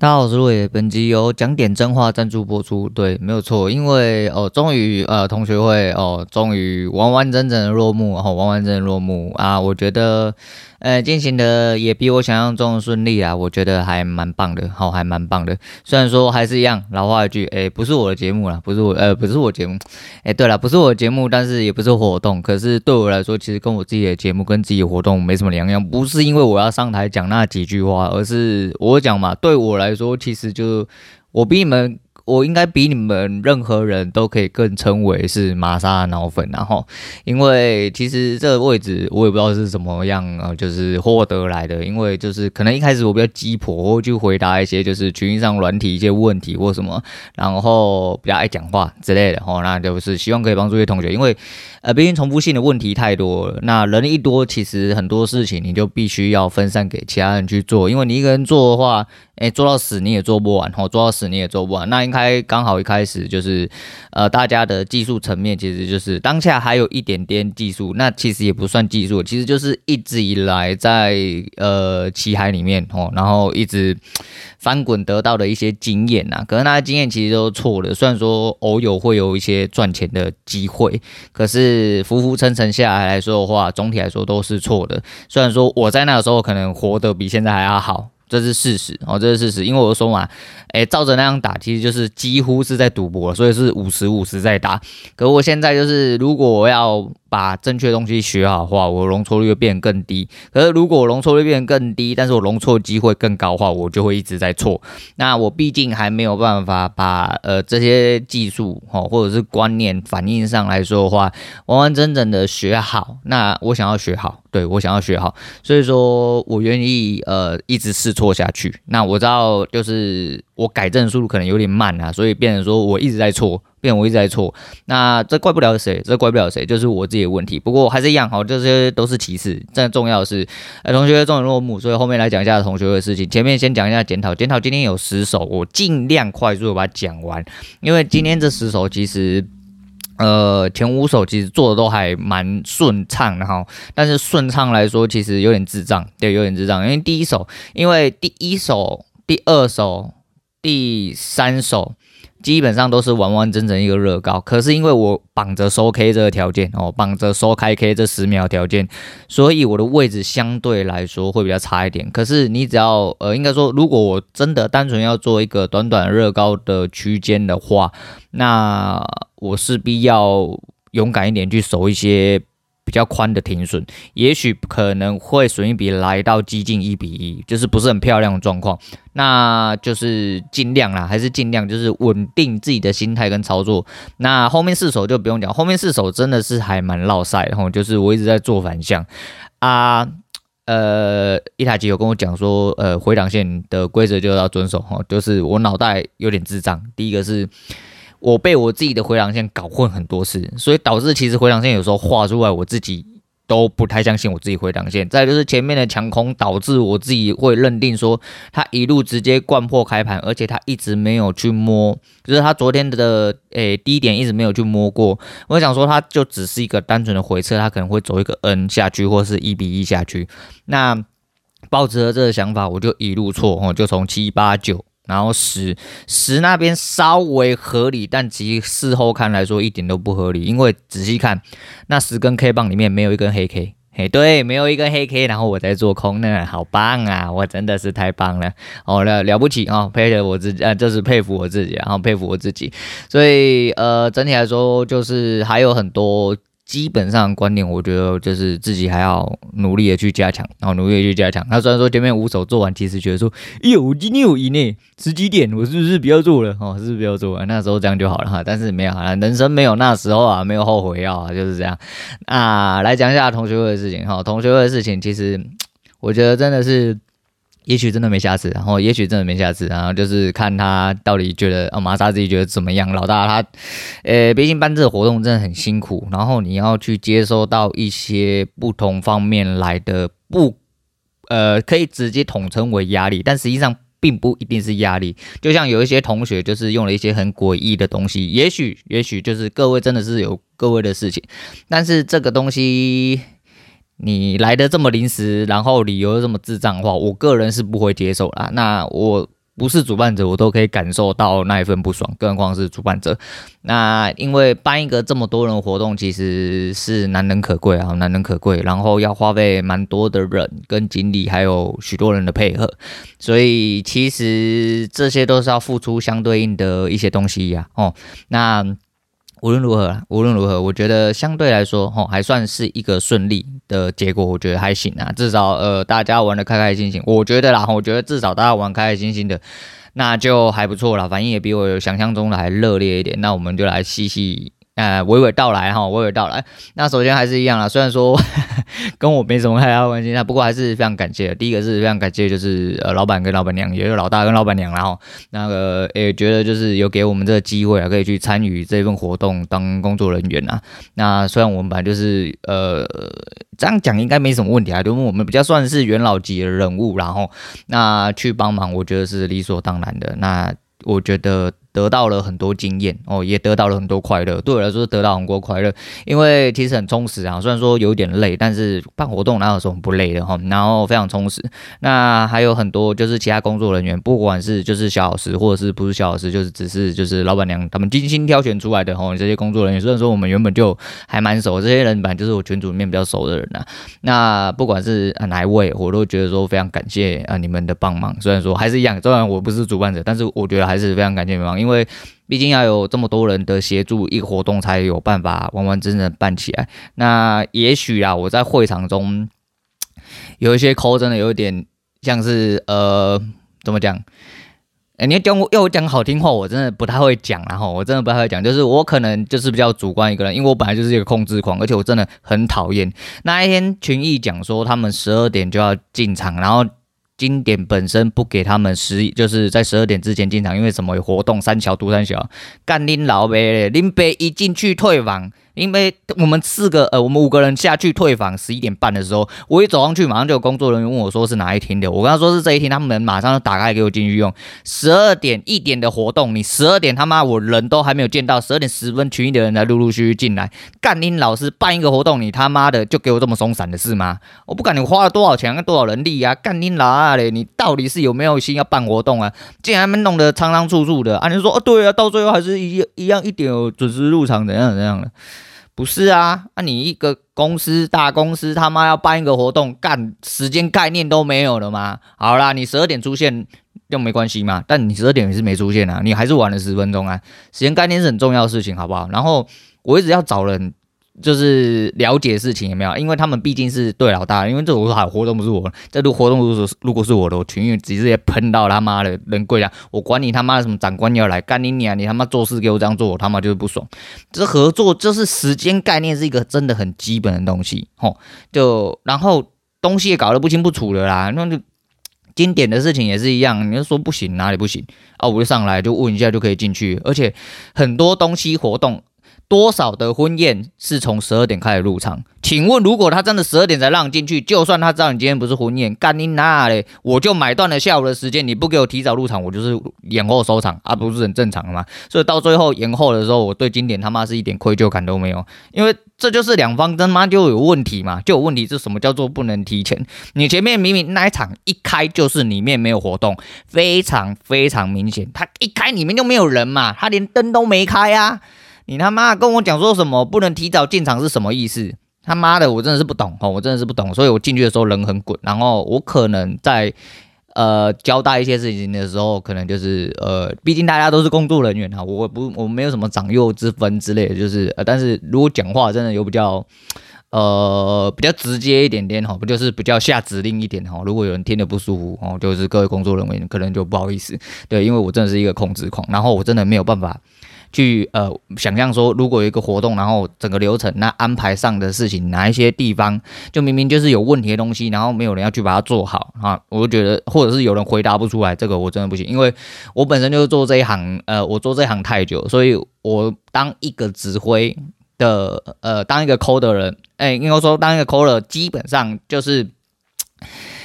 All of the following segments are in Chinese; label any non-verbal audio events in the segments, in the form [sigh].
大家好，我是陆野，本集由讲点真话赞助播出。对，没有错，因为哦，终于呃，同学会哦，终于完完整整的落幕，然后完完整整落幕啊，我觉得。呃，进行的也比我想象中顺利啊，我觉得还蛮棒的，好，还蛮棒的。虽然说还是一样老话一句，诶，不是我的节目啦，不是我，呃，不是我节目，诶，对了，不是我的节目，但是也不是活动，可是对我来说，其实跟我自己的节目跟自己的活动没什么两样。不是因为我要上台讲那几句话，而是我讲嘛，对我来说，其实就我比你们。我应该比你们任何人都可以更称为是玛莎的脑粉，然后，因为其实这个位置我也不知道是怎么样啊，就是获得来的，因为就是可能一开始我比较鸡婆，就回答一些就是群上软体一些问题或什么，然后比较爱讲话之类的，哦，那就是希望可以帮助一些同学，因为呃，毕竟重复性的问题太多了，那人一多，其实很多事情你就必须要分散给其他人去做，因为你一个人做的话。诶，做到死你也做不完，吼，做到死你也做不完。那应该刚好一开始就是，呃，大家的技术层面其实就是当下还有一点点技术，那其实也不算技术，其实就是一直以来在呃棋海里面，吼，然后一直翻滚得到的一些经验呐。可能那些经验其实都错的，虽然说偶有会有一些赚钱的机会，可是浮浮沉沉下来来说的话，总体来说都是错的。虽然说我在那个时候可能活得比现在还要好。这是事实哦，这是事实，因为我说嘛，诶，照着那样打，其实就是几乎是在赌博，所以是五十五十在打。可我现在就是，如果我要。把正确东西学好的话，我容错率会变更低。可是如果我容错率变更低，但是我容错机会更高的话，我就会一直在错。那我毕竟还没有办法把呃这些技术哦或者是观念反应上来说的话，完完整整的学好。那我想要学好，对，我想要学好，所以说我愿意呃一直试错下去。那我知道就是我改正速度可能有点慢啊，所以变成说我一直在错。变我一直在错，那这怪不了谁，这怪不了谁，就是我自己的问题。不过还是一样，好，这些都是其次，真重要的是，呃，同学终于落幕，所以后面来讲一下同学的事情。前面先讲一下检讨，检讨今天有十首，我尽量快速的把它讲完，因为今天这十首其实，呃，前五首其实做的都还蛮顺畅的哈，但是顺畅来说，其实有点智障，对，有点智障，因为第一首，因为第一首、第二首、第三首。基本上都是完完整整一个乐高，可是因为我绑着收 K 这个条件哦，绑着收开 K 这十秒条件，所以我的位置相对来说会比较差一点。可是你只要呃，应该说，如果我真的单纯要做一个短短热高的区间的话，那我势必要勇敢一点去守一些。比较宽的停损，也许可能会损益比来到接近一比一，就是不是很漂亮的状况。那就是尽量啦，还是尽量就是稳定自己的心态跟操作。那后面四手就不用讲，后面四手真的是还蛮落赛的吼，就是我一直在做反向啊。呃，一台机有跟我讲说，呃，回档线的规则就要遵守哈，就是我脑袋有点智障。第一个是。我被我自己的回档线搞混很多次，所以导致其实回档线有时候画出来，我自己都不太相信我自己回档线。再就是前面的强空导致我自己会认定说，他一路直接灌破开盘，而且他一直没有去摸，就是他昨天的诶低点一直没有去摸过。我想说，他就只是一个单纯的回撤，他可能会走一个 N 下去，或是一比一下去。那抱着这个想法，我就一路错哦，就从七八九。然后十十那边稍微合理，但其实事后看来说一点都不合理，因为仔细看那十根 K 棒里面没有一根黑 K，嘿，对，没有一根黑 K，然后我在做空，那好棒啊，我真的是太棒了，哦了了不起啊、哦，佩服我自己，啊，就是佩服我自己，然后佩服我自己，所以呃，整体来说就是还有很多。基本上观念，我觉得就是自己还要努力的去加强，然后努力的去加强。他虽然说前面五手做完，其实觉得说，哎呦，我今天有赢呢，十几点，我是不是不要做了？哦，是不是不要做了？那时候这样就好了哈。但是没有啊，人生没有那时候啊，没有后悔药啊，就是这样。啊，来讲一下同学会的事情哈。同学会的事情，其实我觉得真的是。也许真的没下次，然后也许真的没下次，然后就是看他到底觉得，哦，玛莎自己觉得怎么样？老大他，呃，毕竟办这个活动真的很辛苦，然后你要去接收到一些不同方面来的不，呃，可以直接统称为压力，但实际上并不一定是压力。就像有一些同学就是用了一些很诡异的东西，也许也许就是各位真的是有各位的事情，但是这个东西。你来的这么临时，然后理由又这么智障的话，我个人是不会接受啦。那我不是主办者，我都可以感受到那一份不爽，更何况是主办者。那因为办一个这么多人活动，其实是难能可贵啊，难能可贵。然后要花费蛮多的人跟精力，还有许多人的配合，所以其实这些都是要付出相对应的一些东西呀、啊。哦，那。无论如何，无论如何，我觉得相对来说，吼，还算是一个顺利的结果。我觉得还行啊，至少呃，大家玩的开开心心。我觉得啦，我觉得至少大家玩开开心心的，那就还不错啦。反应也比我想象中的还热烈一点。那我们就来细细。呃，娓娓道来哈，娓娓道来。那首先还是一样啦，虽然说 [laughs] 跟我没什么太大关系，那不过还是非常感谢。第一个是非常感谢，就是呃，老板跟老板娘，也有老大跟老板娘，然后那个也觉得就是有给我们这个机会啊，可以去参与这份活动当工作人员啊。那虽然我们本来就是呃，这样讲应该没什么问题啊，因为我们比较算是元老级的人物，然后那去帮忙，我觉得是理所当然的。那我觉得。得到了很多经验哦，也得到了很多快乐。对我来说是，得到很多快乐，因为其实很充实啊。虽然说有点累，但是办活动哪有什么不累的哈？然后非常充实。那还有很多就是其他工作人员，不管是就是小老师，或者是不是小老师，就是只是就是老板娘他们精心挑选出来的哈。这些工作人员，虽然说我们原本就还蛮熟，这些人本来就是我群组里面比较熟的人呐、啊。那不管是哪一位，我都觉得说非常感谢啊你们的帮忙。虽然说还是一样，虽然我不是主办者，但是我觉得还是非常感谢你们帮，因为。因为毕竟要有这么多人的协助，一个活动才有办法完完整整办起来。那也许啊，我在会场中有一些抠，真的有点像是呃，怎么讲？哎、欸，你要讲要我讲好听话，我真的不太会讲。然后我真的不太会讲，就是我可能就是比较主观一个人，因为我本来就是一个控制狂，而且我真的很讨厌那一天群艺讲说他们十二点就要进场，然后。经典本身不给他们十，就是在十二点之前进场，因为什么有活动？三桥独三桥，干恁老白嘞！林北一进去退网。因为我们四个呃，我们五个人下去退房，十一点半的时候，我一走上去，马上就有工作人员问我说是哪一天的。我跟他说是这一天，他们马上就打开给我进去用。十二点一点的活动，你十二点他妈我人都还没有见到，十二点十分群里的人才陆陆续续进来。干你老师办一个活动，你他妈的就给我这么松散的事吗？我不管你花了多少钱跟多少人力啊，干你老二嘞，你到底是有没有心要办活动啊？竟然他们弄得仓仓促促的，啊你说哦对啊，到最后还是一一样一点准时入场怎样怎样的。不是啊，那、你一个公司大公司他妈要办一个活动，干时间概念都没有了吗？好啦，你十二点出现又没关系嘛，但你十二点也是没出现啊，你还是晚了十分钟啊，时间概念是很重要的事情，好不好？然后我一直要找人。就是了解事情有没有？因为他们毕竟是对老大，因为这种好活动不是我，这个活动如果是如果是我的，我群直接喷到他妈的人跪下，我管你他妈的什么长官要来干你娘，你他妈做事给我这样做，我他妈就是不爽。这合作就是时间概念是一个真的很基本的东西，吼，就然后东西也搞得不清不楚的啦，那就经典的事情也是一样，你就说不行哪里不行啊？我就上来就问一下就可以进去，而且很多东西活动。多少的婚宴是从十二点开始入场？请问，如果他真的十二点才让进去，就算他知道你今天不是婚宴，干你哪嘞？我就买断了下午的时间，你不给我提早入场，我就是延后收场，啊，不是很正常吗？所以到最后延后的时候，我对经典他妈是一点愧疚感都没有，因为这就是两方他妈就有问题嘛，就有问题。是什么叫做不能提前？你前面明明那一场一开就是里面没有活动，非常非常明显，他一开里面就没有人嘛，他连灯都没开啊。你他妈跟我讲说什么不能提早进场是什么意思？他妈的，我真的是不懂哦，我真的是不懂，所以我进去的时候人很滚，然后我可能在呃交代一些事情的时候，可能就是呃，毕竟大家都是工作人员哈，我不我没有什么长幼之分之类的，就是呃，但是如果讲话真的有比较呃比较直接一点点哈，不就是比较下指令一点哈，如果有人听得不舒服哦，就是各位工作人员可能就不好意思，对，因为我真的是一个控制狂，然后我真的没有办法。去呃想象说，如果有一个活动，然后整个流程那安排上的事情，哪一些地方就明明就是有问题的东西，然后没有人要去把它做好啊，我就觉得，或者是有人回答不出来，这个我真的不行，因为我本身就是做这一行，呃，我做这一行太久，所以我当一个指挥的，呃，当一个 coder 的人，哎，应该说当一个 coder 基本上就是。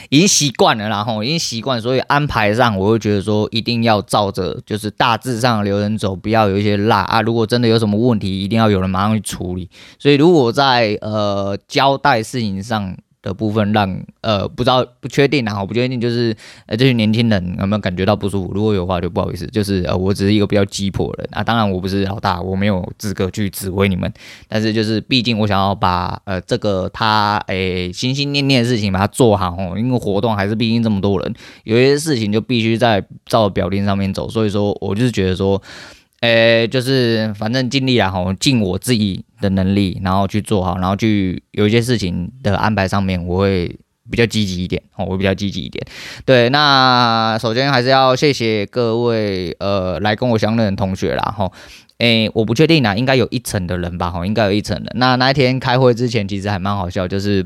已经习惯了，然后已经习惯，所以安排上我会觉得说一定要照着就是大致上流程走，不要有一些落啊。如果真的有什么问题，一定要有人马上去处理。所以如果在呃交代事情上的部分让呃不知道不确定啊，我不确定就是呃这些年轻人有没有感觉到不舒服？如果有的话就不好意思，就是呃我只是一个比较鸡婆的人啊，当然我不是老大，我没有资格去指挥你们，但是就是毕竟我想要把呃这个他诶、心心念念的事情把它做好哦，因为活动还是毕竟这么多人，有些事情就必须在照表定上面走，所以说我就是觉得说。诶、就是反正尽力啦，吼，尽我自己的能力，然后去做好，然后去有一些事情的安排上面，我会比较积极一点，哦，我比较积极一点。对，那首先还是要谢谢各位呃来跟我相认的同学啦，吼，诶、我不确定啦，应该有一层的人吧，吼，应该有一层的。那那一天开会之前，其实还蛮好笑，就是。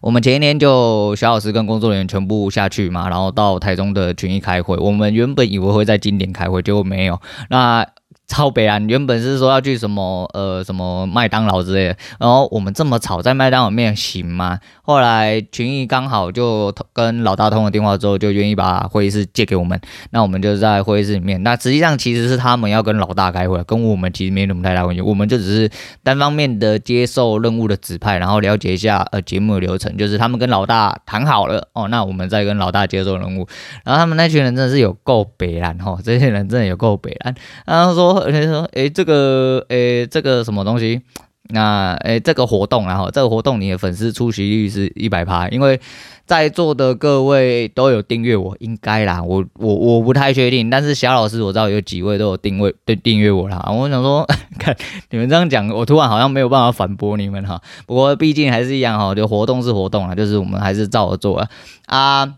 我们前一天就小老师跟工作人员全部下去嘛，然后到台中的群益开会。我们原本以为会在今年开会，结果没有。那超北啊！原本是说要去什么呃什么麦当劳之类的，然后我们这么吵，在麦当劳面行吗？后来群益刚好就跟老大通了电话之后，就愿意把会议室借给我们。那我们就在会议室里面。那实际上其实是他们要跟老大开会，跟我们其实没什么太大关系。我们就只是单方面的接受任务的指派，然后了解一下呃节目的流程。就是他们跟老大谈好了哦，那我们再跟老大接受任务。然后他们那群人真的是有够北烂哈，这些人真的有够北烂。然后说。而且说，诶，这个，诶，这个什么东西？那，诶，这个活动，然后这个活动，你的粉丝出席率是一百趴，因为在座的各位都有订阅我，应该啦，我我我不太确定，但是小老师我知道有几位都有订位对订阅我啦。我想说，[laughs] 看你们这样讲，我突然好像没有办法反驳你们哈。不过毕竟还是一样哈，就活动是活动啊，就是我们还是照着做啊。啊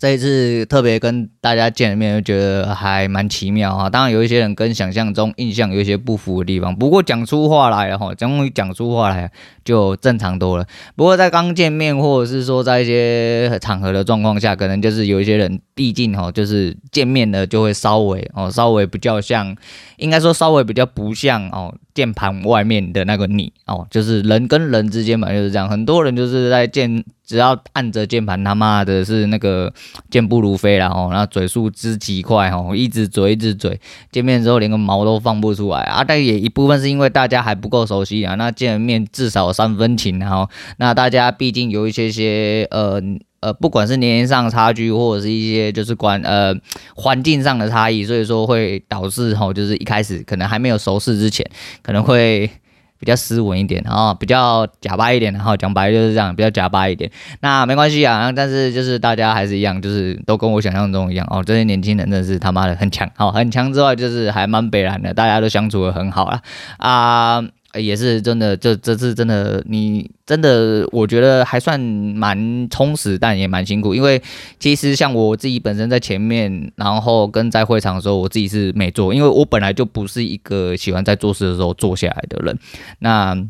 这一次特别跟大家见面，就觉得还蛮奇妙哈。当然有一些人跟想象中印象有一些不符的地方，不过讲出话来了哈，终于讲出话来就正常多了。不过在刚见面或者是说在一些场合的状况下，可能就是有一些人，毕竟哈，就是见面了就会稍微哦，稍微比较像，应该说稍微比较不像哦。键盘外面的那个你哦，就是人跟人之间嘛，就是这样。很多人就是在键，只要按着键盘，他妈的是那个健步如飞啦哦，那嘴速之极快哦，一直嘴一直嘴，见面之后连个毛都放不出来啊。但也一部分是因为大家还不够熟悉啊，那见面至少三分情，然后那大家毕竟有一些些呃。呃，不管是年龄上的差距，或者是一些就是关呃环境上的差异，所以说会导致吼，就是一开始可能还没有熟识之前，可能会 [laughs] 比较斯文一点，然后比较假掰一点，然后讲白就是这样，比较假掰一点。那没关系啊，但是就是大家还是一样，就是都跟我想象中一样哦，这些年轻人真的是他妈的很强，哦，很强之外，就是还蛮北然的，大家都相处得很好啦。啊。也是真的，这这次真的，你真的，我觉得还算蛮充实，但也蛮辛苦。因为其实像我自己本身在前面，然后跟在会场的时候，我自己是没做，因为我本来就不是一个喜欢在做事的时候坐下来的人。那。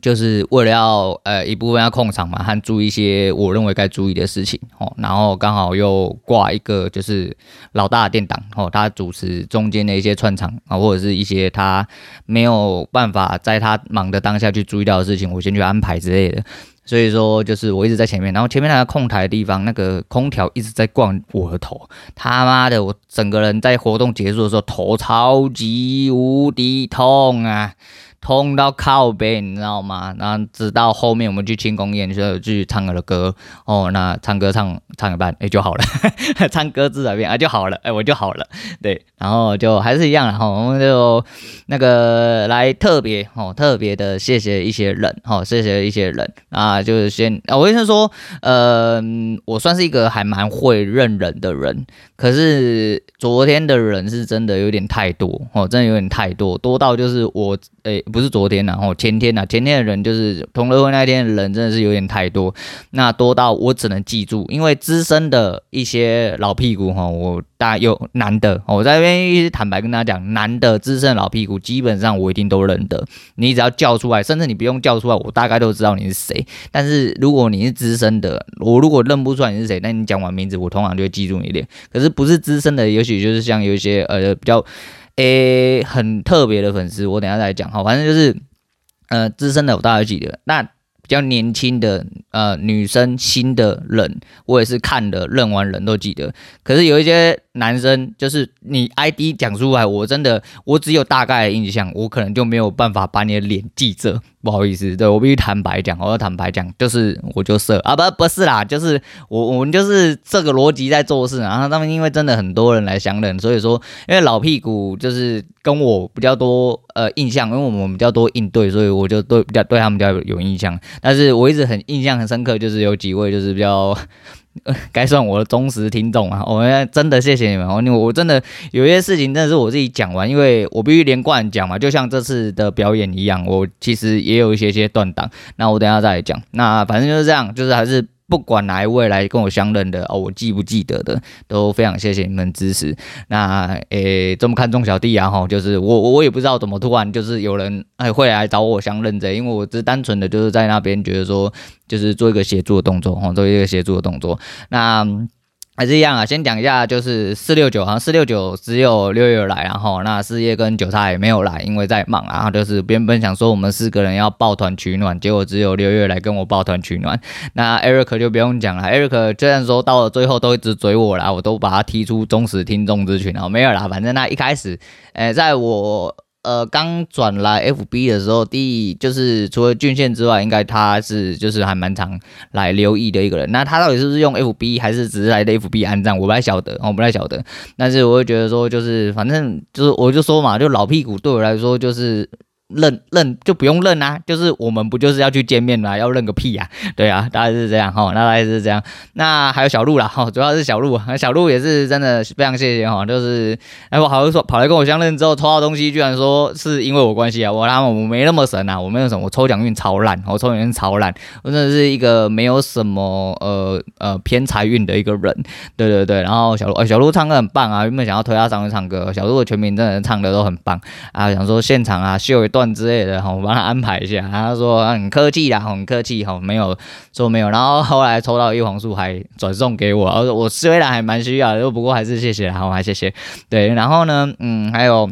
就是为了要呃一部分要控场嘛，和注意一些我认为该注意的事情哦，然后刚好又挂一个就是老大的电档哦，他主持中间的一些串场啊，或者是一些他没有办法在他忙的当下去注意到的事情，我先去安排之类的。所以说就是我一直在前面，然后前面那个控台的地方，那个空调一直在灌我的头，他妈的，我整个人在活动结束的时候头超级无敌痛啊！痛到靠背，你知道吗？然后直到后面我们去庆功宴，就去唱了歌哦。那唱歌唱唱一半，哎就好了，[laughs] 唱歌自然变啊就好了，哎我就好了。对，然后就还是一样哈，我们就那个来特别哦，特别的谢谢一些人哦，谢谢一些人啊，就是先啊，我意思说，呃，我算是一个还蛮会认人的人，可是昨天的人是真的有点太多哦，真的有点太多，多到就是我。诶，不是昨天呐，哦，前天呐，前天的人就是同乐会那一天的人真的是有点太多，那多到我只能记住，因为资深的一些老屁股哈，我大有男的，我在那边一直坦白跟大家讲，男的资深老屁股基本上我一定都认得，你只要叫出来，甚至你不用叫出来，我大概都知道你是谁。但是如果你是资深的，我如果认不出来你是谁，那你讲完名字，我通常就会记住你脸。可是不是资深的，也许就是像有一些呃比较。诶、很特别的粉丝，我等下再讲哈。反正就是，呃，资深的我大概记得，那比较年轻的呃女生新的人，我也是看的认完人都记得。可是有一些男生，就是你 ID 讲出来，我真的我只有大概的印象，我可能就没有办法把你的脸记着。不好意思，对，我必须坦白讲，我要坦白讲，就是我就色啊，不不是啦，就是我我们就是这个逻辑在做事，然后他们因为真的很多人来相认，所以说因为老屁股就是跟我比较多呃印象，因为我们比较多应对，所以我就对比较对他们比较有印象，但是我一直很印象很深刻，就是有几位就是比较。[laughs] 该算我的忠实听众啊！我们真的谢谢你们，我我真的有些事情真的是我自己讲完，因为我必须连贯讲嘛，就像这次的表演一样，我其实也有一些些断档，那我等下再来讲。那反正就是这样，就是还是。不管哪一位来跟我相认的哦，我记不记得的，都非常谢谢你们支持。那诶，这么看重小弟啊，哈，就是我我也不知道怎么突然就是有人哎会来找我相认的，因为我只是单纯的就是在那边觉得说，就是做一个协助的动作，哈，做一个协助的动作。那。还是一样啊，先讲一下，就是四六九，好像四六九只有六月来，然后那四叶跟韭菜也没有来，因为在忙啊。然后就是原本想说我们四个人要抱团取暖，结果只有六月来跟我抱团取暖。那 Eric 就不用讲了，Eric 虽然说到了最后都一直追我啦，我都把他踢出忠实听众之群啊，没有啦，反正那一开始，诶，在我。呃，刚转来 FB 的时候，第一就是除了俊宪之外，应该他是就是还蛮常来留意的一个人。那他到底是不是用 FB，还是只是来的 FB 安葬，我不太晓得，我不太晓得。但是我会觉得说，就是反正就是我就说嘛，就老屁股对我来说就是。认认就不用认啊，就是我们不就是要去见面嘛，要认个屁呀，啊，对啊，大概是这样哈，那大概是这样。那还有小鹿啦哈，主要是小鹿，小鹿也是真的非常谢谢哈，就是哎我好像说跑来跟我相认之后抽到东西，居然说是因为我关系啊，我他们我没那么神啊，我没有什么，我抽奖运超烂，我抽奖运超烂，我真的是一个没有什么呃呃偏财运的一个人，对对对。然后小鹿，呃，小鹿唱歌很棒啊，原本想要推他上去唱歌，小鹿的全名真的唱的都很棒啊，想说现场啊秀一段。之类的哈，我帮他安排一下。他说很客气啦，很客气哈，没有说没有。然后后来抽到叶黄素还转送给我，我我虽然还蛮需要的，不过还是谢谢啦，我还谢谢。对，然后呢，嗯，还有。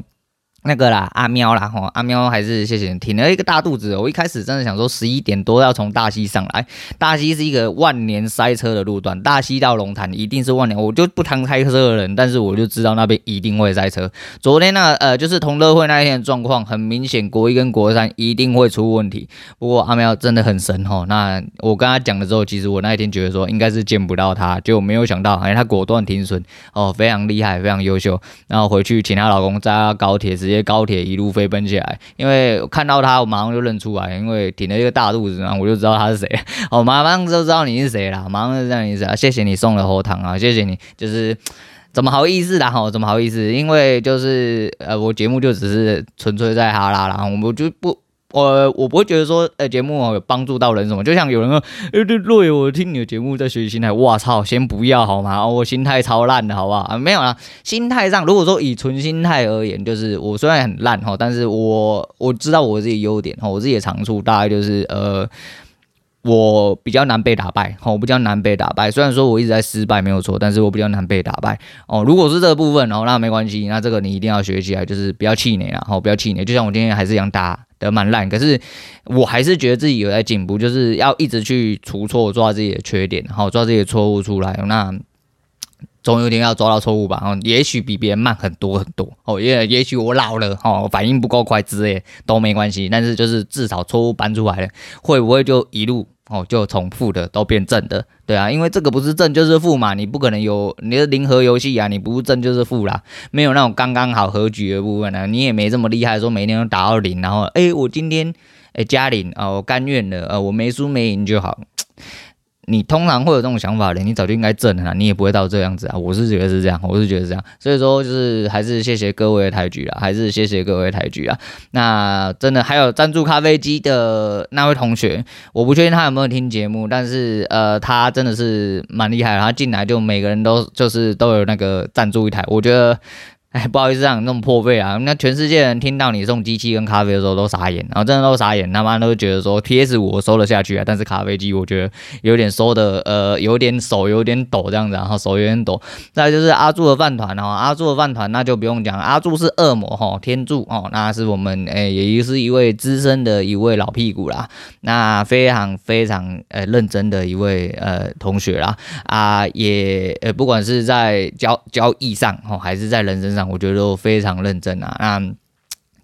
那个啦，阿喵啦，吼，阿喵还是谢谢你挺了一个大肚子。我一开始真的想说十一点多要从大溪上来，大溪是一个万年塞车的路段，大溪到龙潭一定是万年。我就不谈开车的人，但是我就知道那边一定会塞车。昨天那呃，就是同乐会那一天的状况，很明显国一跟国三一定会出问题。不过阿喵真的很神吼，那我跟他讲了之后，其实我那一天觉得说应该是见不到他，结果没有想到，哎，他果断停损哦，非常厉害，非常优秀。然后回去请她老公在高铁直接。高铁一路飞奔起来，因为看到他，我马上就认出来，因为挺了一个大肚子，然后我就知道他是谁。我 [laughs] 马上就知道你是谁了，马上就这样意思啊！谢谢你送的喉糖啊，谢谢你，就是怎么好意思啦？哈，怎么好意思？因为就是呃，我节目就只是纯粹在哈拉啦，我们就不。我我不会觉得说，呃，节目有帮助到人什么，就像有人说，呃，对，对，我听你的节目在学习心态，哇操，先不要好吗？我心态超烂的，好不好？啊，没有啦，心态上，如果说以纯心态而言，就是我虽然很烂哈，但是我我知道我自己优点哈，我自己的长处大概就是呃，我比较难被打败，我比较难被打败。虽然说我一直在失败没有错，但是我比较难被打败哦。如果是这个部分哦，那没关系，那这个你一定要学起来，就是不要气馁啊，好，不要气馁。就像我今天还是一样打。的蛮烂，可是我还是觉得自己有在进步，就是要一直去除错，抓自己的缺点，好抓自己的错误出来。那总有一天要抓到错误吧？哦，也许比别人慢很多很多哦，也也许我老了哦，反应不够快之类都没关系。但是就是至少错误搬出来了，会不会就一路？哦，就重复的都变正的，对啊，因为这个不是正就是负嘛，你不可能有你的零和游戏啊，你不是正就是负啦，没有那种刚刚好和局的部分啊，你也没这么厉害，说每天都打到零，然后哎，我今天哎加零啊，我甘愿的，呃，我没输没赢就好。你通常会有这种想法的，你早就应该正了，你也不会到这样子啊。我是觉得是这样，我是觉得是这样，所以说就是还是谢谢各位的抬举啦，还是谢谢各位抬举啦。那真的还有赞助咖啡机的那位同学，我不确定他有没有听节目，但是呃，他真的是蛮厉害的，他进来就每个人都就是都有那个赞助一台，我觉得。哎，不好意思让你那么破费啊！那全世界人听到你送机器跟咖啡的时候都傻眼，然后真的都傻眼，他妈都觉得说 PS 五我收了下去啊，但是咖啡机我觉得有点收的呃有点手有点抖这样子，然后手有点抖。再就是阿柱的饭团哦，阿柱的饭团那就不用讲，阿柱是恶魔哈，天柱哦，那是我们哎也是一位资深的一位老屁股啦，那非常非常呃认真的一位呃同学啦啊也呃不管是在交交易上哦还是在人生上。我觉得都非常认真啊，那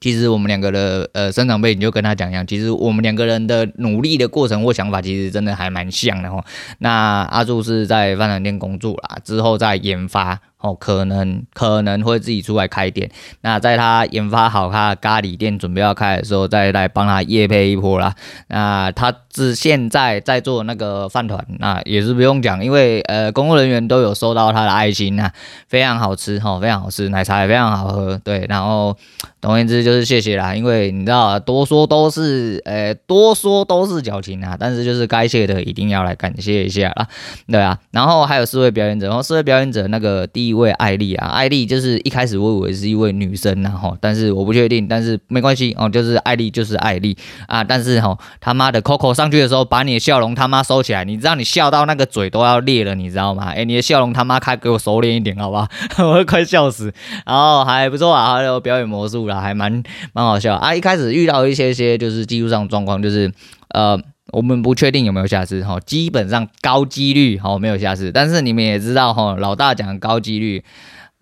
其实我们两个的呃生长背景就跟他讲一样，其实我们两个人的努力的过程或想法，其实真的还蛮像的哦。那阿柱是在饭团店工作啦，之后在研发。哦，可能可能会自己出来开店。那在他研发好他的咖喱店准备要开的时候，再来帮他夜配一波啦。那他是现在在做那个饭团，那也是不用讲，因为呃，工作人员都有收到他的爱心啊，非常好吃哈，非常好吃，奶茶也非常好喝。对，然后总而言之就是谢谢啦，因为你知道，多说都是呃，多说都是矫情啊，但是就是该谢的一定要来感谢一下啦。对啊，然后还有四位表演者，然后四位表演者那个第一。一位艾丽啊，艾丽就是一开始我以为是一位女生然后，但是我不确定，但是没关系哦，就是艾丽就是艾丽啊，但是哈他妈的 Coco 上去的时候，把你的笑容他妈收起来，你知道你笑到那个嘴都要裂了，你知道吗？哎、你的笑容他妈开给我收敛一点，好吧？[laughs] 我会快笑死。然后还不错啊，还有表演魔术啦，还蛮蛮好笑啊。一开始遇到一些些就是技术上状况，就是呃。我们不确定有没有下次哈，基本上高几率哈没有下次，但是你们也知道哈，老大讲高几率，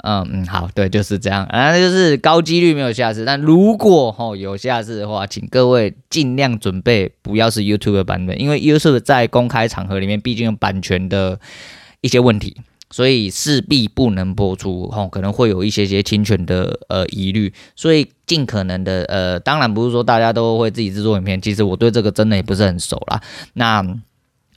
嗯嗯好，对，就是这样，那就是高几率没有下次，但如果哈有下次的话，请各位尽量准备不要是 YouTube 的版本，因为 YouTube 在公开场合里面毕竟有版权的一些问题。所以势必不能播出，吼，可能会有一些些侵权的呃疑虑，所以尽可能的呃，当然不是说大家都会自己制作影片，其实我对这个真的也不是很熟啦，那。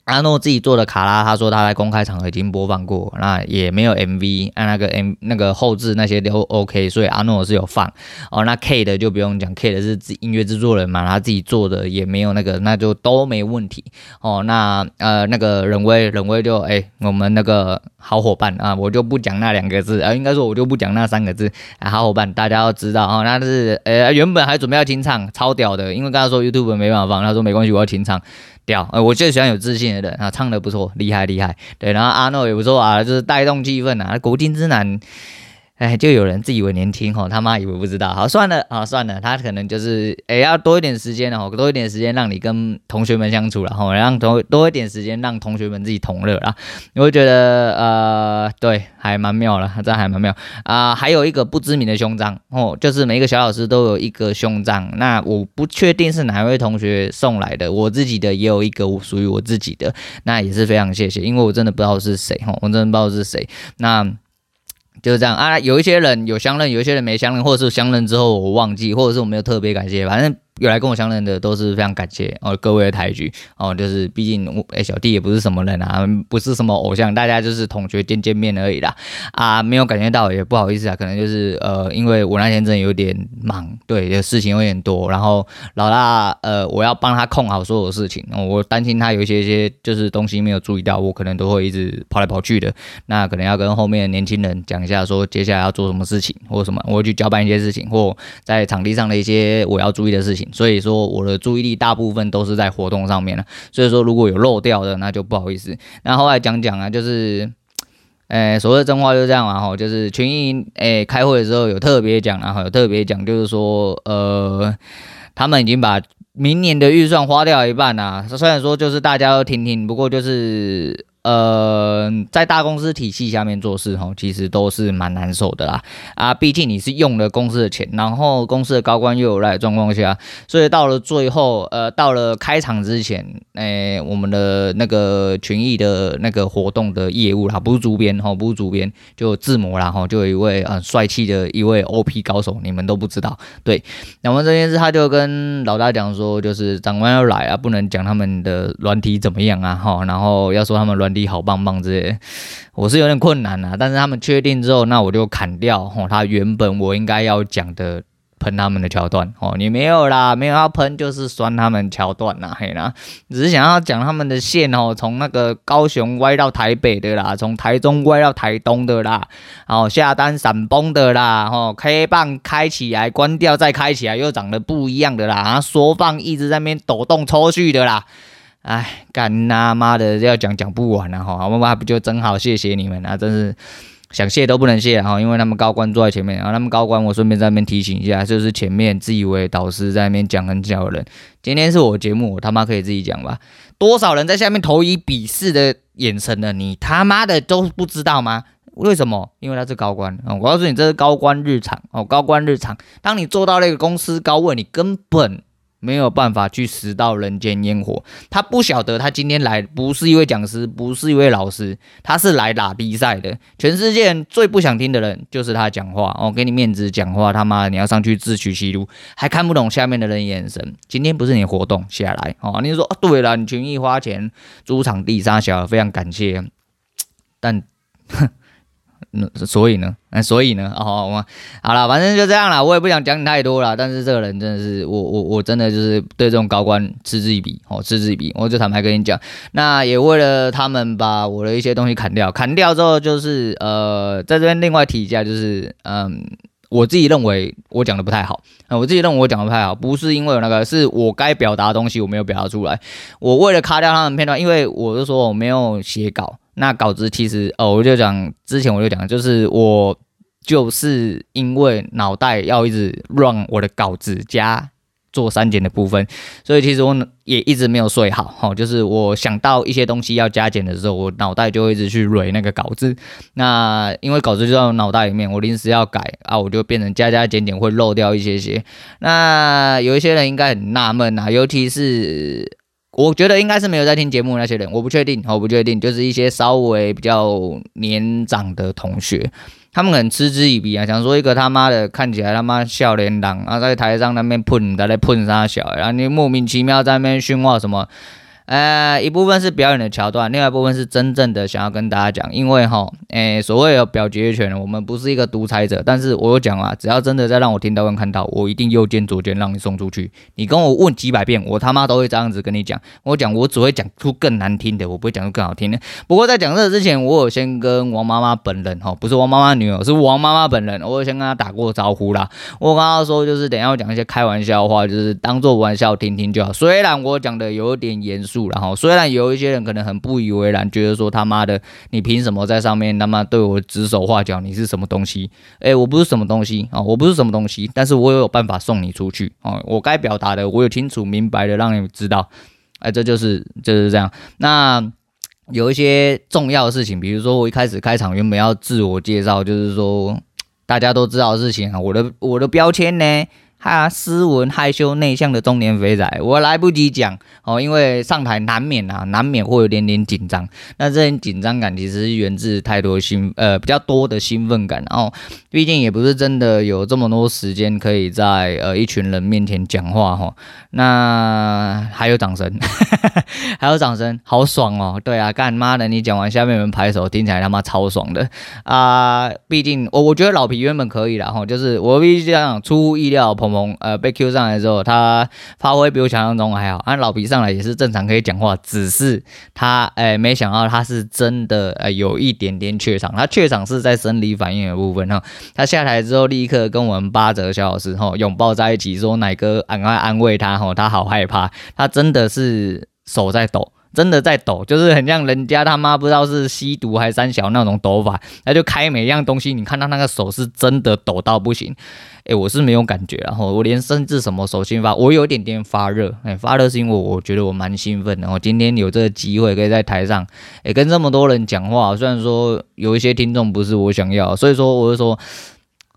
阿诺自己做的卡拉，他说他在公开场合已经播放过，那也没有 MV，按那个 M 那个后置那些都 OK，所以阿诺是有放哦。那 K 的就不用讲，K 的是自音乐制作人嘛，他自己做的也没有那个，那就都没问题哦。那呃那个人威，人威就哎、我们那个好伙伴啊，我就不讲那两个字啊，应该说我就不讲那三个字啊，好伙伴大家要知道啊、哦，那是呃、原本还准备要清唱，超屌的，因为刚才说 YouTube 没办法放，他说没关系，我要清唱。屌，呃，我最喜欢有自信的人啊，唱的不错，厉害厉害，对，然后阿诺也不错啊，就是带动气氛啊，国金之男。哎，就有人自以为年轻吼，他妈以为不知道。好，算了啊，算了，他可能就是哎，要多一点时间哦，多一点时间让你跟同学们相处了，吼，让多多一点时间让同学们自己同乐啦。你会觉得呃，对，还蛮妙了，这还蛮妙啊、还有一个不知名的胸章哦，就是每一个小老师都有一个胸章，那我不确定是哪位同学送来的，我自己的也有一个属于我自己的，那也是非常谢谢，因为我真的不知道是谁哈，我真的不知道是谁，那。就是这样啊，有一些人有相认，有一些人没相认，或者是相认之后我忘记，或者是我没有特别感谢，反正。有来跟我相认的都是非常感谢哦，各位的抬举。哦，就是毕竟我哎、小弟也不是什么人啊，不是什么偶像，大家就是同学见见面而已啦。啊，没有感觉到也不好意思啊，可能就是呃，因为我那天真的有点忙，对，事情有点多，然后老大呃，我要帮他控好所有事情，我担心他有一些些就是东西没有注意到，我可能都会一直跑来跑去的，那可能要跟后面的年轻人讲一下，说接下来要做什么事情或什么，我去交办一些事情，或在场地上的一些我要注意的事情。所以说我的注意力大部分都是在活动上面了，所以说如果有漏掉的，那就不好意思。那后来讲讲啊，就是，诶，所谓真话就这样啊，哈，就是群英诶开会的时候有特别讲，然后有特别讲，就是说，呃，他们已经把明年的预算花掉一半啊，虽然说就是大家都听听，不过就是。呃，在大公司体系下面做事吼，其实都是蛮难受的啦。啊，毕竟你是用了公司的钱，然后公司的高官又有来的状况下，所以到了最后，呃，到了开场之前，诶、我们的那个群益的那个活动的业务啦，不是主编哈，不是主编，就自模啦吼，就有一位很帅气的一位 OP 高手，你们都不知道。对，那么这件事他就跟老大讲说，就是长官要来啊，不能讲他们的软体怎么样啊，哈，然后要说他们软。你好棒棒之类，我是有点困难啊。但是他们确定之后，那我就砍掉吼，他原本我应该要讲的喷他们的桥段哦，你没有啦，没有要喷就是酸他们桥段啦，嘿啦，只是想要讲他们的线哦，从那个高雄歪到台北的啦，从台中歪到台东的啦，然后下单闪崩的啦，吼，K 棒开起来关掉再开起来又长得不一样的啦，然后缩放一直在那边抖动抽蓄的啦。哎，干他妈的要讲讲不完了哈！我妈不就真好，谢谢你们啊！真是想谢都不能谢哈，因为他们高官坐在前面，然后他们高官我顺便在那边提醒一下，就是前面自以为导师在那边讲很小的人，今天是我节目，我他妈可以自己讲吧？多少人在下面投以鄙视的眼神呢？你他妈的都不知道吗？为什么？因为他是高官啊！我告诉你，这是高官日常哦，高官日常。当你做到那个公司高位，你根本没有办法去食到人间烟火。他不晓得，他今天来不是一位讲师，不是一位老师，他是来打比赛的。全世界最不想听的人就是他讲话哦，给你面子讲话，他妈的你要上去自取其辱，还看不懂下面的人眼神。今天不是你活动下来哦，你说，对了，你群益花钱租场地杀小，非常感谢，但哼。那所以呢？那所以呢？哦，我好了，反正就这样了。我也不想讲你太多了。但是这个人真的是我，我，我真的就是对这种高官嗤之以鼻，哦，嗤之以鼻。我就坦白跟你讲，那也为了他们把我的一些东西砍掉，砍掉之后就是呃，在这边另外提一下，就是嗯，我自己认为我讲的不太好，呃，我自己认为我讲的不太好，不是因为有那个，是我该表达的东西我没有表达出来。我为了卡掉他们片段，因为我就说我没有写稿。那稿子其实哦，我就讲之前我就讲，就是我就是因为脑袋要一直 run 我的稿子加做删减的部分，所以其实我也一直没有睡好哈。就是我想到一些东西要加减的时候，我脑袋就会一直去蕊那个稿子。那因为稿子就在我脑袋里面，我临时要改啊，我就变成加加减减会漏掉一些些。那有一些人应该很纳闷啊，尤其是。我觉得应该是没有在听节目那些人，我不确定，我不确定，就是一些稍微比较年长的同学，他们很嗤之以鼻啊，想说一个他妈的看起来他妈少年郎啊，在台上那边喷，在那喷啥小，然后你莫名其妙在那边训话什么。呃，一部分是表演的桥段，另外一部分是真正的想要跟大家讲，因为哈，诶，所谓有表决权，我们不是一个独裁者，但是我有讲啊，只要真的再让我听到跟看到，我一定右肩左肩让你送出去。你跟我问几百遍，我他妈都会这样子跟你讲。我讲，我只会讲出更难听的，我不会讲出更好听的。不过在讲这之前，我有先跟王妈妈本人哈，不是王妈妈女儿，是王妈妈本人，我有先跟她打过招呼啦。我跟她说，就是等下我讲一些开玩笑话，就是当做玩笑听听就好。虽然我讲的有点严肃。住然后，虽然有一些人可能很不以为然，觉得说他妈的，你凭什么在上面他妈对我指手画脚？你是什么东西？诶，我不是什么东西啊，我不是什么东西，但是我有办法送你出去啊，我该表达的，我有清楚明白的让你知道，哎，这就是就是这样。那有一些重要的事情，比如说我一开始开场原本要自我介绍，就是说大家都知道的事情啊，我的我的标签呢？他斯文害羞内向的中年肥仔，我来不及讲哦，因为上台难免啊，难免会有点点紧张。那这种紧张感其实源自太多兴呃比较多的兴奋感，然后毕竟也不是真的有这么多时间可以在呃一群人面前讲话哈。那还有掌声，还有掌声，好爽哦！对啊，干妈的，你讲完下面有人拍手，听起来他妈超爽的啊！毕竟我我觉得老皮原本可以了哈，就是我必须这样出乎意料捧。呃，被 Q 上来之后，他发挥比我想象中还好。按老皮上来也是正常可以讲话，只是他哎，没想到他是真的呃有一点点怯场。他怯场是在生理反应的部分哈。他下台之后立刻跟我们八折小老师哈拥抱在一起，说奶哥赶快安慰他哈，他好害怕，他真的是手在抖。真的在抖，就是很像人家他妈不知道是吸毒还是三小那种抖法，那就开每一样东西，你看到那个手是真的抖到不行。诶、我是没有感觉，然后我连甚至什么手心发，我有点点发热。诶、发热是因为我觉得我蛮兴奋，然后今天有这个机会可以在台上，诶、跟这么多人讲话，虽然说有一些听众不是我想要，所以说我就说。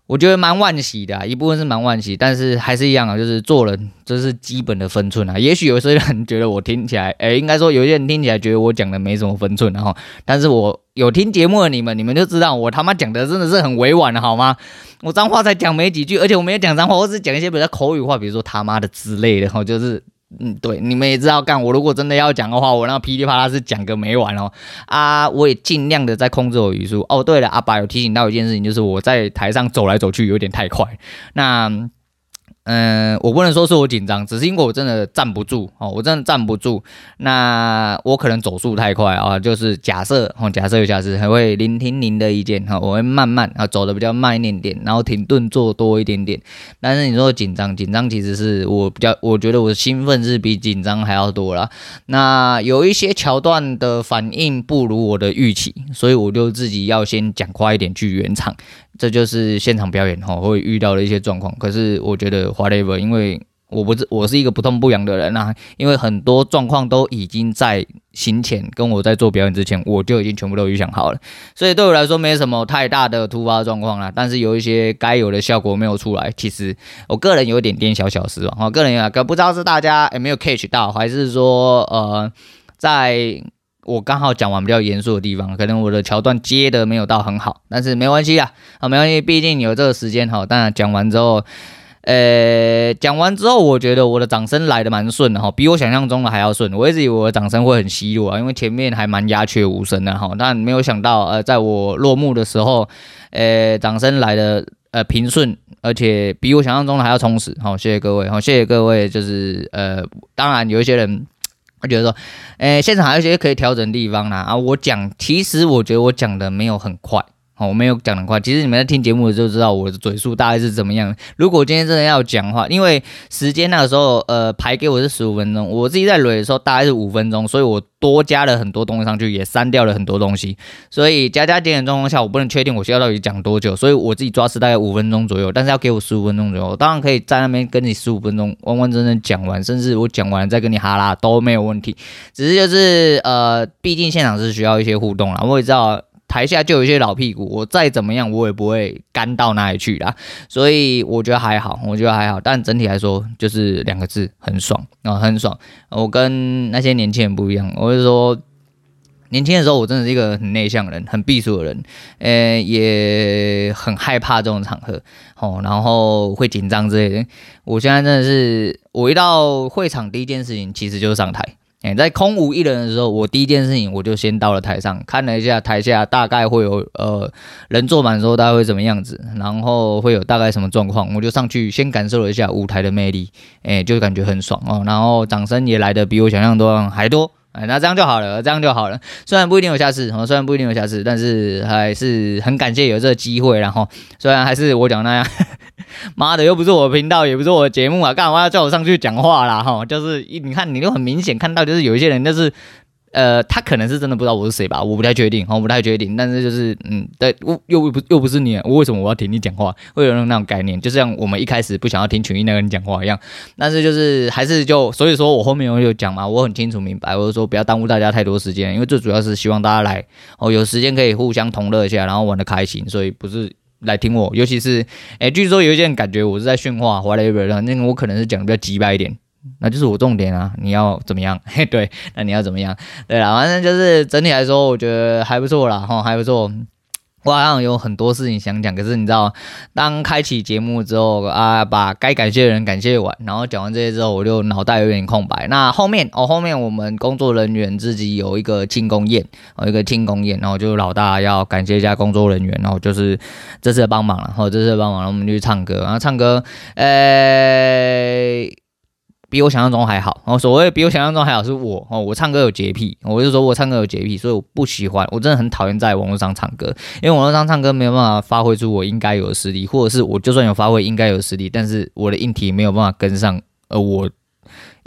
我觉得蛮惋惜的，一部分是蛮惋惜，但是还是一样啊，就是做人这是基本的分寸啊。也许有些人觉得我听起来，诶，应该说有些人听起来觉得我讲的没什么分寸，然后，但是我有听节目的你们，你们就知道我他妈讲的真的是很委婉的，好吗？我脏话才讲没几句，而且我没有讲脏话，我只讲一些比较口语化，比如说他妈的之类的，然后，就是。嗯，对，你们也知道，干我如果真的要讲的话，我那噼里啪啦是讲个没完哦。啊，我也尽量的在控制我语速。哦，对了，阿爸有提醒到一件事情，就是我在台上走来走去有点太快。那。嗯，我不能说是我紧张，只是因为我真的站不住哦，我真的站不住。那我可能走速太快啊，就是假设哦，假设有假设还会聆听您的意见哈，我会慢慢啊走得比较慢一点点，然后停顿做多一点点。但是你说紧张，紧张其实是我比较，我觉得我兴奋是比紧张还要多啦。那有一些桥段的反应不如我的预期，所以我就自己要先讲快一点去圆场。这就是现场表演哈会遇到的一些状况，可是我觉得 whatever，因为我不是，我是一个不痛不痒的人啊，因为很多状况都已经在行前跟我在做表演之前，我就已经全部都预想好了，所以对我来说没什么太大的突发状况啦。但是有一些该有的效果没有出来，其实我个人有点点小小失望。哈个人啊，可不知道是大家有没有 catch 到，还是说呃，在我刚好讲完比较严肃的地方，可能我的桥段接的没有到很好，但是没关系啦，啊，没关系，毕竟有这个时间哈。当然讲完之后。呃，讲完之后，我觉得我的掌声来的蛮顺的哈，比我想象中的还要顺。我一直以为我的掌声会很稀弱啊，因为前面还蛮鸦雀无声的哈，但没有想到，呃，在我落幕的时候，呃，掌声来的呃平顺，而且比我想象中的还要充实。好，谢谢各位，好，谢谢各位。就是呃，当然有一些人我觉得说，呃，现场还有一些可以调整的地方啦啊。我讲，其实我觉得我讲的没有很快。好，我没有讲的快。其实你们在听节目的时候就知道我的嘴速大概是怎么样。如果今天真的要讲话，因为时间那个时候，呃，排给我是十五分钟，我自己在捋的时候大概是五分钟，所以我多加了很多东西上去，也删掉了很多东西。所以加加减减状况下，我不能确定我需要到底讲多久，所以我自己抓是大概五分钟左右。但是要给我十五分钟左右，当然可以在那边跟你十五分钟完完整整讲完，甚至我讲完再跟你哈拉都没有问题。只是就是呃，毕竟现场是需要一些互动啦，我也知道。台下就有一些老屁股，我再怎么样我也不会干到哪里去啦，所以我觉得还好，我觉得还好。但整体来说，就是两个字，很爽啊，很爽。我跟那些年轻人不一样，我是说，年轻的时候我真的是一个很内向的人，很避暑的人，呃，也很害怕这种场合，哦，然后会紧张之类的。我现在真的是，我一到会场第一件事情其实就是上台。在空无一人的时候，我第一件事情我就先到了台上，看了一下台下大概会有呃人坐满的时候大概会怎么样子，然后会有大概什么状况，我就上去先感受了一下舞台的魅力，哎，就感觉很爽哦，然后掌声也来的比我想象中还多。哎，那这样就好了，这样就好了。虽然不一定有下次，虽然不一定有下次，但是还是很感谢有这个机会。然后，虽然还是我讲那样，[laughs] 妈的，又不是我频道，也不是我节目啊，干嘛要叫我上去讲话啦？哈，就是一你看，你就很明显看到，就是有一些人就是。呃，他可能是真的不知道我是谁吧，我不太确定，我不太确定。但是就是，嗯，对，我又不又不是你，我为什么我要听你讲话？会有那种概念，就像我们一开始不想要听群英那个人讲话一样。但是就是还是就，所以说我后面我有讲嘛，我很清楚明白，我就说不要耽误大家太多时间，因为最主要是希望大家来哦，有时间可以互相同乐一下，然后玩的开心。所以不是来听我，尤其是，哎，据说有一些人感觉我是在训话，whatever，那个我可能是讲的比较直白一点。那就是我重点啊！你要怎么样？[laughs] 嘿，对，那你要怎么样？对啦，反正就是整体来说，我觉得还不错啦，哈，还不错。我好像有很多事情想讲，可是你知道，当开启节目之后啊，把该感谢的人感谢完，然后讲完这些之后，我就脑袋有点空白。那后面哦，后面我们工作人员自己有一个庆功宴，有一个庆功宴，然后就老大要感谢一下工作人员，然后就是这次的帮忙了，然后这次的帮忙，然后我们就去唱歌，然后唱歌，呃、欸。比我想象中还好，哦，所谓比我想象中还好是我哦，我唱歌有洁癖，我就说我唱歌有洁癖，所以我不喜欢，我真的很讨厌在网络上唱歌，因为网络上唱歌没有办法发挥出我应该有的实力，或者是我就算有发挥应该有实力，但是我的硬体没有办法跟上，而我。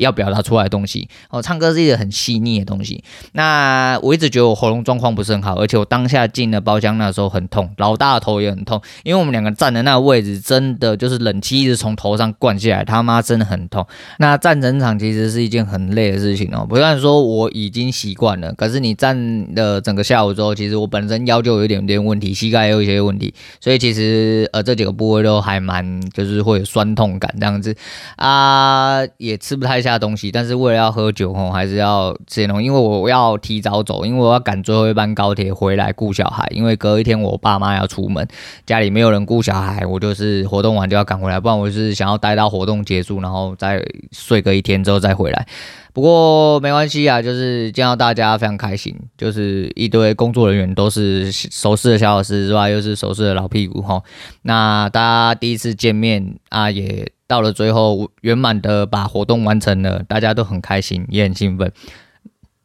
要表达出来的东西哦，唱歌是一个很细腻的东西。那我一直觉得我喉咙状况不是很好，而且我当下进了包厢那时候很痛，老大头也很痛，因为我们两个站的那个位置真的就是冷气一直从头上灌下来，他妈真的很痛。那站整场其实是一件很累的事情哦，不然说我已经习惯了，可是你站了整个下午之后，其实我本身腰就有一点点问题，膝盖也有一些问题，所以其实呃这几个部位都还蛮就是会有酸痛感这样子啊，也吃不太下。东西，但是为了要喝酒吼，还是要吃点东西，因为我要提早走，因为我要赶最后一班高铁回来顾小孩，因为隔一天我爸妈要出门，家里没有人顾小孩，我就是活动完就要赶回来，不然我是想要待到活动结束，然后再睡个一天之后再回来。不过没关系啊，就是见到大家非常开心，就是一堆工作人员都是熟识的小老师是吧？又是熟识的老屁股吼，那大家第一次见面啊也。[clears throat] 到了最后，圆满的把活动完成了，大家都很开心，也很兴奋。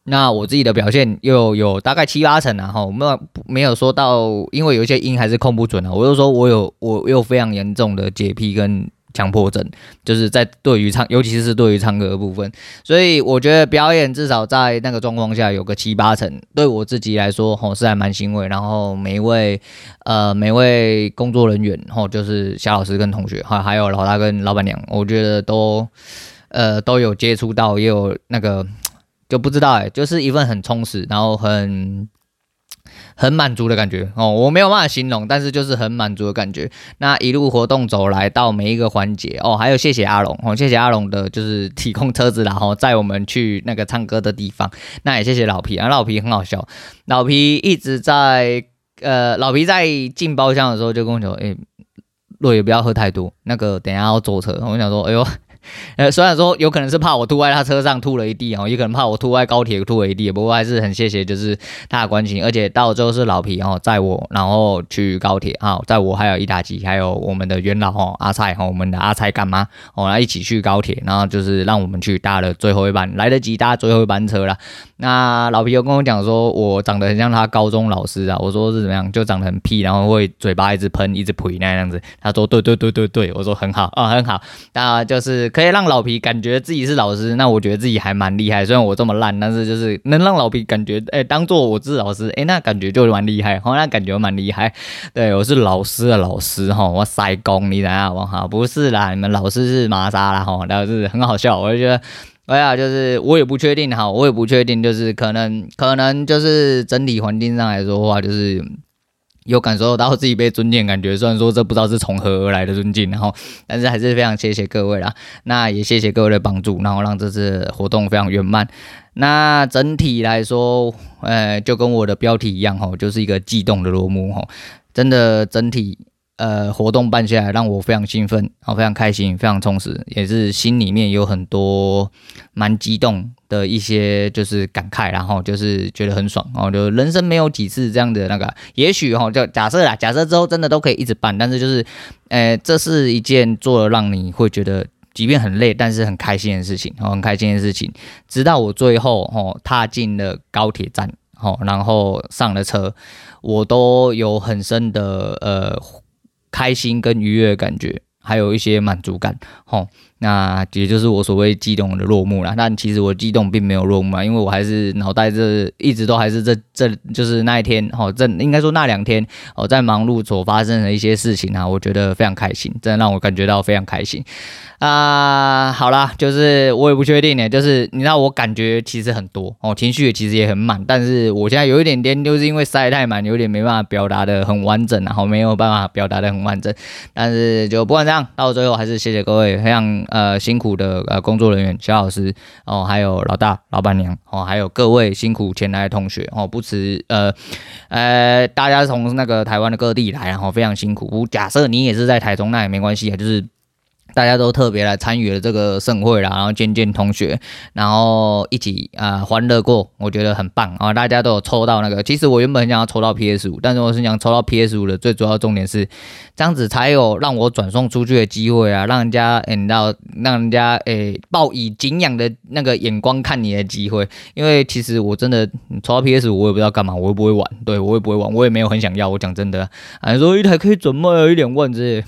那我自己的表现又有大概七八成啊，哈，没有没有说到，因为有一些音还是控不准啊。我就说我有我有非常严重的洁癖跟强迫症，就是在对于唱，尤其是对于唱歌的部分。所以我觉得表演至少在那个状况下有个七八成，对我自己来说，吼是还蛮欣慰。然后每一位呃每位工作人员，吼就是夏老师跟同学，还还有老大跟老板娘，我觉得都呃都有接触到，也有那个就不知道哎、就是一份很充实，然后很。很满足的感觉哦，我没有办法形容，但是就是很满足的感觉。那一路活动走来到每一个环节哦，还有谢谢阿龙哦，谢谢阿龙的就是提供车子然后载我们去那个唱歌的地方。那也谢谢老皮啊，老皮很好笑，老皮一直在呃，老皮在进包厢的时候就跟我讲，哎，若也不要喝太多，那个等下要坐车。我想说，哎呦。呃，虽然说有可能是怕我吐在他车上吐了一地哦，也可能怕我吐在高铁吐了一地，不过还是很谢谢，就是大家关心，而且到最后是老皮哦载我，然后去高铁啊，载我还有一大吉，还有我们的元老哦阿蔡哦，我们的阿蔡干妈哦来一起去高铁，然后就是让我们去搭了最后一班，来得及搭最后一班车了。那老皮又跟我讲说，我长得很像他高中老师啊，我说是怎么样，就长得很屁，然后会嘴巴一直喷一直呸那样子，他说对对对对对，我说很好啊、很好，那就是。可以让老皮感觉自己是老师，那我觉得自己还蛮厉害。虽然我这么烂，但是就是能让老皮感觉，哎、当做我是老师，哎、那感觉就蛮厉害，好，那感觉蛮厉害。对，我是老师的老师，哈，我塞工，你等下我哈，不是啦，你们老师是玛莎啦，哈，然后是很好笑，我就觉得，哎呀，就是我也不确定，哈，我也不确定，就是可能，可能就是整体环境上来说的话，就是。有感受到自己被尊敬感觉，虽然说这不知道是从何而来的尊敬，然后，但是还是非常谢谢各位啦。那也谢谢各位的帮助，然后让这次活动非常圆满。那整体来说，呃，就跟我的标题一样哈，就是一个悸动的落幕哈，真的整体。呃，活动办下来让我非常兴奋，然后非常开心，非常充实，也是心里面有很多蛮激动的一些就是感慨，然后就是觉得很爽，然后就人生没有几次这样的那个，也许哈，就假设啦，假设之后真的都可以一直办，但是就是，呃，这是一件做了让你会觉得即便很累，但是很开心的事情，然后很开心的事情，直到我最后哦踏进了高铁站，哦，然后上了车，我都有很深的呃。开心跟愉悦的感觉，还有一些满足感，吼，那也就是我所谓激动的落幕了。但其实我激动并没有落幕啊，因为我还是脑袋这一直都还是这这就是那一天，哦，这应该说那两天，哦，在忙碌所发生的一些事情啊，我觉得非常开心，真的让我感觉到非常开心。啊、好啦，就是我也不确定呢，就是你知道我感觉其实很多哦，情绪也其实也很满，但是我现在有一点点，就是因为塞太满，有点没办法表达的很完整，然后没有办法表达的很完整，但是就不管怎样，到最后还是谢谢各位非常呃辛苦的呃工作人员、肖老师哦，还有老大、老板娘哦，还有各位辛苦前来的同学哦，不辞呃呃大家从那个台湾的各地来，然后非常辛苦。假设你也是在台中，那也没关系啊，就是。大家都特别来参与了这个盛会啦，然后见见同学，然后一起啊欢乐过，我觉得很棒啊！大家都有抽到那个，其实我原本很想要抽到 PS 五，但是我是想抽到 PS 五的最主要重点是，这样子才有让我转送出去的机会啊，让人家诶到让人家诶抱以敬仰的那个眼光看你的机会，因为其实我真的抽到 PS 五我也不知道干嘛，我也不会玩，对我也不会玩，我也没有很想要，我讲真的，啊说一台可以转卖一两万之类。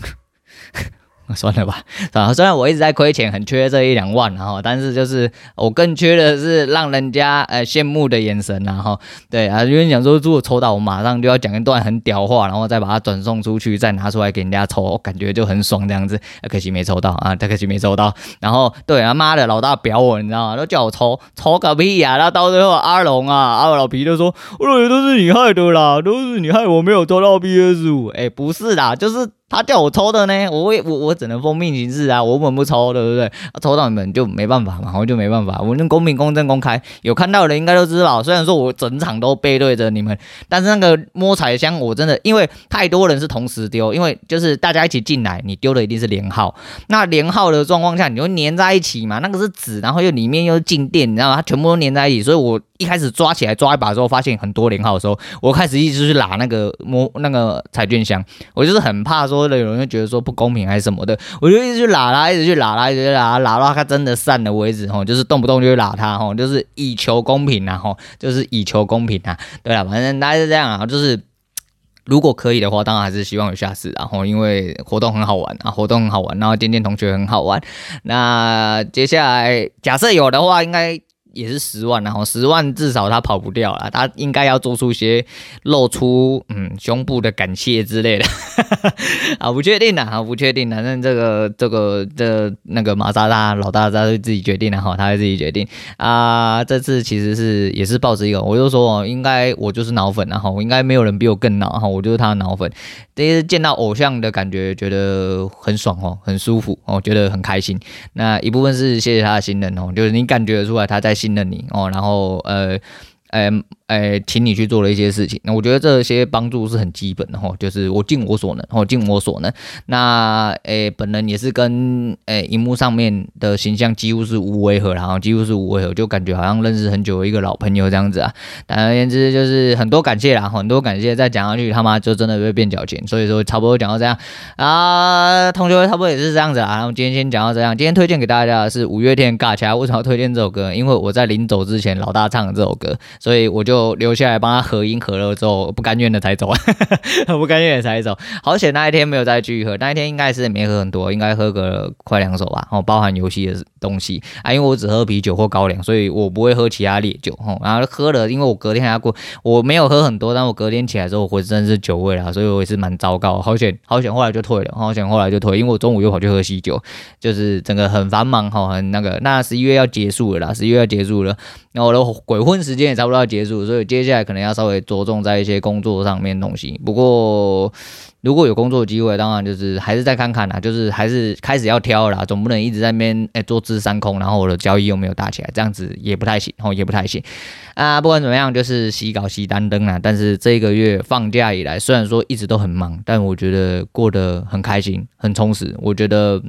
[laughs] 算了吧，啊，虽然我一直在亏钱，很缺这一两万，然后，但是就是我更缺的是让人家呃羡慕的眼神，然后，对啊，因为讲说如果抽到，我马上就要讲一段很屌话，然后再把它转送出去，再拿出来给人家抽，我感觉就很爽这样子。可惜没抽到啊，太可惜没抽到。然后，对啊，妈的老大表我，你知道吗？都叫我抽，抽个屁呀！然后到最后阿龙啊，阿老皮就说，我认为都是你害的啦，都是你害我没有抽到 PS 五。哎，不是啦，就是。他叫我抽的呢，我我我只能奉命行事啊，我本不抽，对不对？抽到你们就没办法嘛，我就没办法。我们公平、公正、公开，有看到的人应该都知道。虽然说我整场都背对着你们，但是那个摸彩箱我真的，因为太多人是同时丢，因为就是大家一起进来，你丢的一定是连号。那连号的状况下，你会粘在一起嘛？那个是纸，然后又里面又是静电，你知道吗？它全部都粘在一起，所以我。一开始抓起来抓一把之后，发现很多连号的时候，我开始一直去拉那个摸那个彩券箱，我就是很怕说说的有人会觉得说不公平还是什么的，我就一直去拉他，一直去拉他，一直拉拉，拉到他真的散了为止吼，就是动不动就去拉他吼，就是以求公平啊吼，就是以求公平啊，对啊，反正大概是这样啊，就是。如果可以的话，当然还是希望有下次，然后因为活动很好玩啊，活动很好玩，然后见见同学很好玩。那接下来假设有的话，应该。也是十万，然后十万至少他跑不掉了，他应该要做出些露出嗯胸部的感谢之类的，[laughs] 啊不确定的，啊不确定，反正这个这个这那个玛莎拉老大他会自己决定的哈，他会自己决定啊。这次其实是也是抱着一个，我就说哦应该我就是脑粉，然后应该没有人比我更脑哈，我就是他的脑粉。第一次见到偶像的感觉，觉得很爽哦，很舒服哦，觉得很开心。那一部分是谢谢他的信任哦，就是你感觉得出来他在。信任你哦，然后呃。呃，呃，请你去做了一些事情，那我觉得这些帮助是很基本的哈，就是我尽我所能，哦，尽我所能。那，哎，本人也是跟哎荧幕上面的形象几乎是无违和，然后几乎是无违和，就感觉好像认识很久的一个老朋友这样子啊。简而言之，就是很多感谢啦，很多感谢。再讲下去，他妈就真的会变矫情。所以说，差不多讲到这样啊，同学差不多也是这样子啊。然后今天先讲到这样，今天推荐给大家的是五月天《尬起来》，为什么要推荐这首歌？因为我在临走之前，老大唱的这首歌。所以我就就留下来帮他合音合了之后，不甘愿的才走，[laughs] 不甘愿的才走。好险那一天没有再继续喝，那一天应该是没喝很多，应该喝个快两手吧。哦，包含游戏的东西啊，因为我只喝啤酒或高粱，所以我不会喝其他烈酒。哦，然后喝了，因为我隔天还要过，我没有喝很多，但我隔天起来之后浑身是酒味啦，所以我也是蛮糟糕。好险，好险，后来就退了。好险，后来就退，因为我中午又跑去喝喜酒，就是整个很繁忙哈，很那个。那十一月要结束了啦，十一月要结束了，然后我的鬼混时间也差不多要结束，所以接下来可能要稍微着重在一些工作上面东西。不过如果有工作机会，当然就是还是再看看啦，就是还是开始要挑啦，总不能一直在那边哎坐吃山空，然后我的交易又没有打起来，这样子也不太行，哦也不太行啊。不管怎么样，就是洗稿洗单灯啦。但是这个月放假以来，虽然说一直都很忙，但我觉得过得很开心，很充实。我觉得。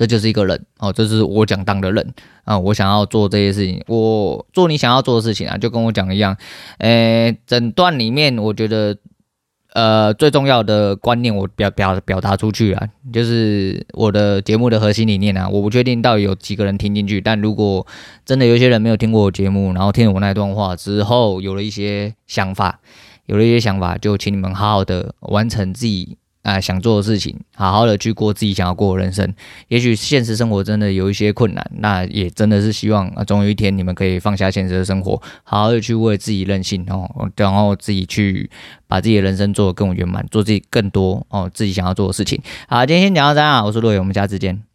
这就是一个人哦，这是我想当的人啊，我想要做这些事情，我做你想要做的事情啊，就跟我讲一样，诶，整段里面我觉得，呃，最重要的观念我表表表达出去啊，就是我的节目的核心理念啊，我不确定到底有几个人听进去，但如果真的有些人没有听过我节目，然后听了我那段话之后，有了一些想法，有了一些想法，就请你们好好的完成自己。啊、想做的事情，好好的去过自己想要过的人生。也许现实生活真的有一些困难，那也真的是希望啊，总有一天你们可以放下现实的生活，好好的去为自己任性哦，然后自己去把自己的人生做得更圆满，做自己更多哦自己想要做的事情。好，今天先讲到这样，我是陆伟，我们下次见。